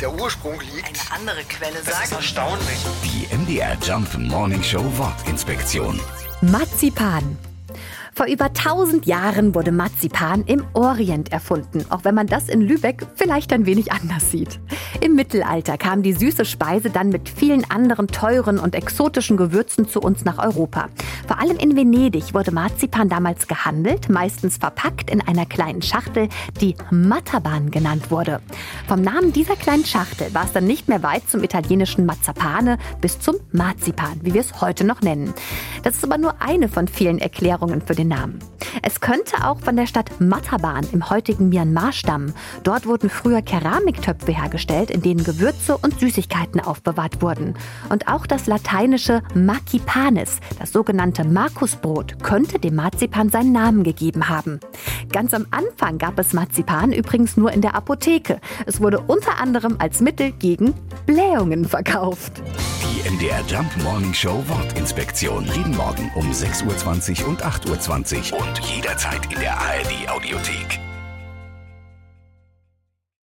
der Ursprung liegt. Eine andere Quelle Das ist sagt. erstaunlich. Die MDR Jump Morning Show Wortinspektion. Marzipan. Vor über 1000 Jahren wurde Marzipan im Orient erfunden, auch wenn man das in Lübeck vielleicht ein wenig anders sieht. Im Mittelalter kam die süße Speise dann mit vielen anderen teuren und exotischen Gewürzen zu uns nach Europa. Vor allem in Venedig wurde Marzipan damals gehandelt, meistens verpackt in einer kleinen Schachtel, die Mataban genannt wurde. Vom Namen dieser kleinen Schachtel war es dann nicht mehr weit zum italienischen Mazzapane bis zum Marzipan, wie wir es heute noch nennen. Das ist aber nur eine von vielen Erklärungen für den Namen. Es könnte auch von der Stadt Mataban im heutigen Myanmar stammen. Dort wurden früher Keramiktöpfe hergestellt, in denen Gewürze und Süßigkeiten aufbewahrt wurden. Und auch das lateinische Macipanes, das sogenannte Markusbrot, könnte dem Marzipan seinen Namen gegeben haben. Ganz am Anfang gab es Marzipan übrigens nur in der Apotheke. Es wurde unter anderem als Mittel gegen Blähungen verkauft. Die MDR Jump Morning Show Wortinspektion. Jeden Morgen um 6.20 Uhr und 8.20 Uhr und jederzeit in der ARD Audiothek.